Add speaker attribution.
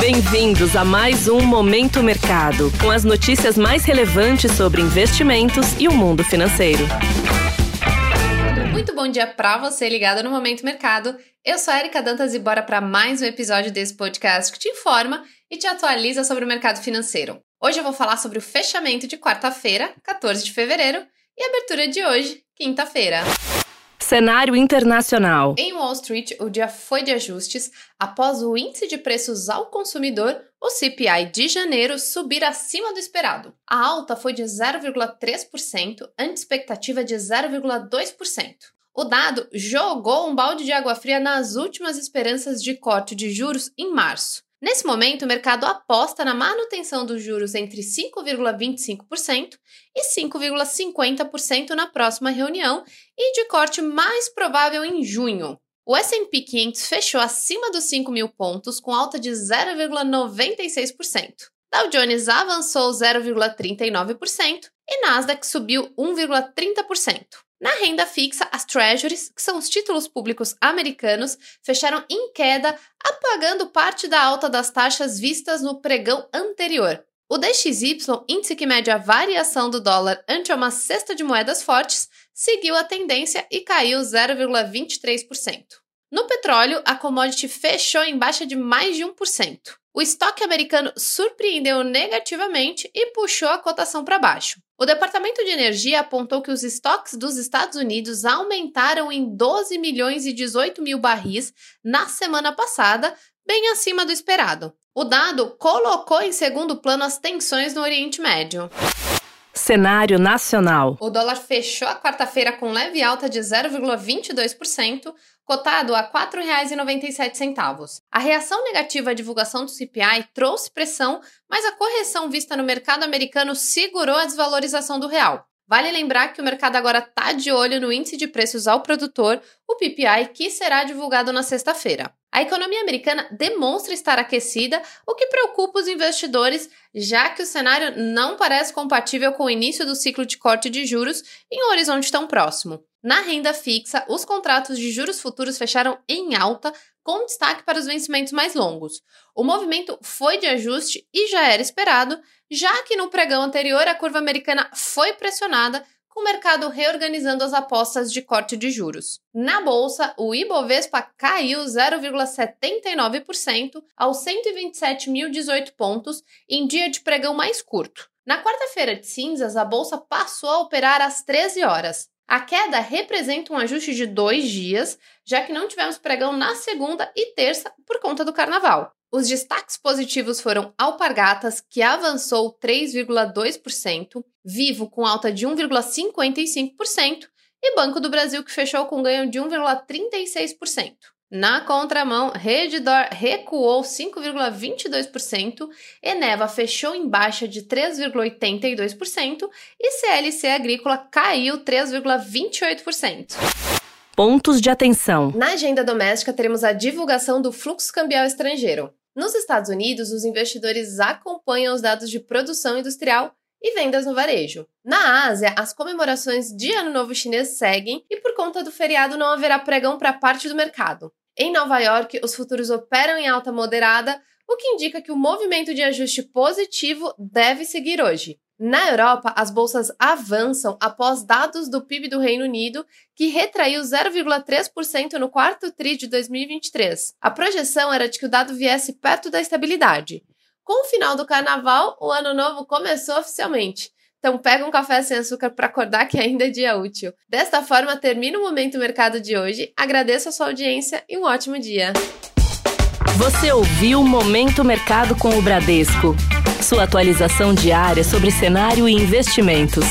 Speaker 1: Bem-vindos a mais um Momento Mercado, com as notícias mais relevantes sobre investimentos e o mundo financeiro.
Speaker 2: Muito bom dia para você ligado no Momento Mercado. Eu sou a Erika Dantas e bora para mais um episódio desse podcast que te informa e te atualiza sobre o mercado financeiro. Hoje eu vou falar sobre o fechamento de quarta-feira, 14 de fevereiro, e a abertura de hoje, quinta-feira.
Speaker 1: Cenário internacional.
Speaker 2: Em Wall Street, o dia foi de ajustes após o índice de preços ao consumidor, o CPI de janeiro, subir acima do esperado. A alta foi de 0,3%, ante expectativa de 0,2%. O dado jogou um balde de água fria nas últimas esperanças de corte de juros em março. Nesse momento, o mercado aposta na manutenção dos juros entre 5,25% e 5,50% na próxima reunião e de corte mais provável em junho. O S&P 500 fechou acima dos 5 mil pontos com alta de 0,96%. Dow Jones avançou 0,39% e Nasdaq subiu 1,30%. Na renda fixa, as Treasuries, que são os títulos públicos americanos, fecharam em queda, apagando parte da alta das taxas vistas no pregão anterior. O DXY, índice que mede a variação do dólar ante uma cesta de moedas fortes, seguiu a tendência e caiu 0,23%. No petróleo, a commodity fechou em baixa de mais de 1%. O estoque americano surpreendeu negativamente e puxou a cotação para baixo. O Departamento de Energia apontou que os estoques dos Estados Unidos aumentaram em 12 milhões e 18 mil barris na semana passada, bem acima do esperado. O dado colocou em segundo plano as tensões no Oriente Médio.
Speaker 1: Cenário nacional.
Speaker 2: O dólar fechou a quarta-feira com leve alta de 0,22%, cotado a R$ 4,97. A reação negativa à divulgação do CPI trouxe pressão, mas a correção vista no mercado americano segurou a desvalorização do real. Vale lembrar que o mercado agora está de olho no índice de preços ao produtor, o PPI, que será divulgado na sexta-feira. A economia americana demonstra estar aquecida, o que preocupa os investidores, já que o cenário não parece compatível com o início do ciclo de corte de juros em um horizonte tão próximo. Na renda fixa, os contratos de juros futuros fecharam em alta, com destaque para os vencimentos mais longos. O movimento foi de ajuste e já era esperado, já que no pregão anterior a curva americana foi pressionada, com o mercado reorganizando as apostas de corte de juros. Na bolsa, o Ibovespa caiu 0,79% aos 127.018 pontos em dia de pregão mais curto. Na quarta-feira de cinzas, a bolsa passou a operar às 13 horas. A queda representa um ajuste de dois dias, já que não tivemos pregão na segunda e terça por conta do carnaval. Os destaques positivos foram Alpargatas, que avançou 3,2%, Vivo, com alta de 1,55%, e Banco do Brasil, que fechou com ganho de 1,36%. Na contramão, Redditor recuou 5,22%, Eneva fechou em baixa de 3,82% e CLC Agrícola caiu 3,28%.
Speaker 1: Pontos de atenção.
Speaker 2: Na agenda doméstica, teremos a divulgação do fluxo cambial estrangeiro. Nos Estados Unidos, os investidores acompanham os dados de produção industrial e vendas no varejo. Na Ásia, as comemorações de Ano Novo Chinês seguem e por conta do feriado não haverá pregão para parte do mercado. Em Nova York, os futuros operam em alta moderada, o que indica que o movimento de ajuste positivo deve seguir hoje. Na Europa, as bolsas avançam após dados do PIB do Reino Unido, que retraiu 0,3% no quarto TRI de 2023. A projeção era de que o dado viesse perto da estabilidade. Com o final do carnaval, o ano novo começou oficialmente. Então pega um café sem açúcar para acordar que ainda é dia útil. Desta forma, termina o Momento Mercado de hoje. Agradeço a sua audiência e um ótimo dia.
Speaker 1: Você ouviu Momento Mercado com o Bradesco. Sua atualização diária sobre cenário e investimentos.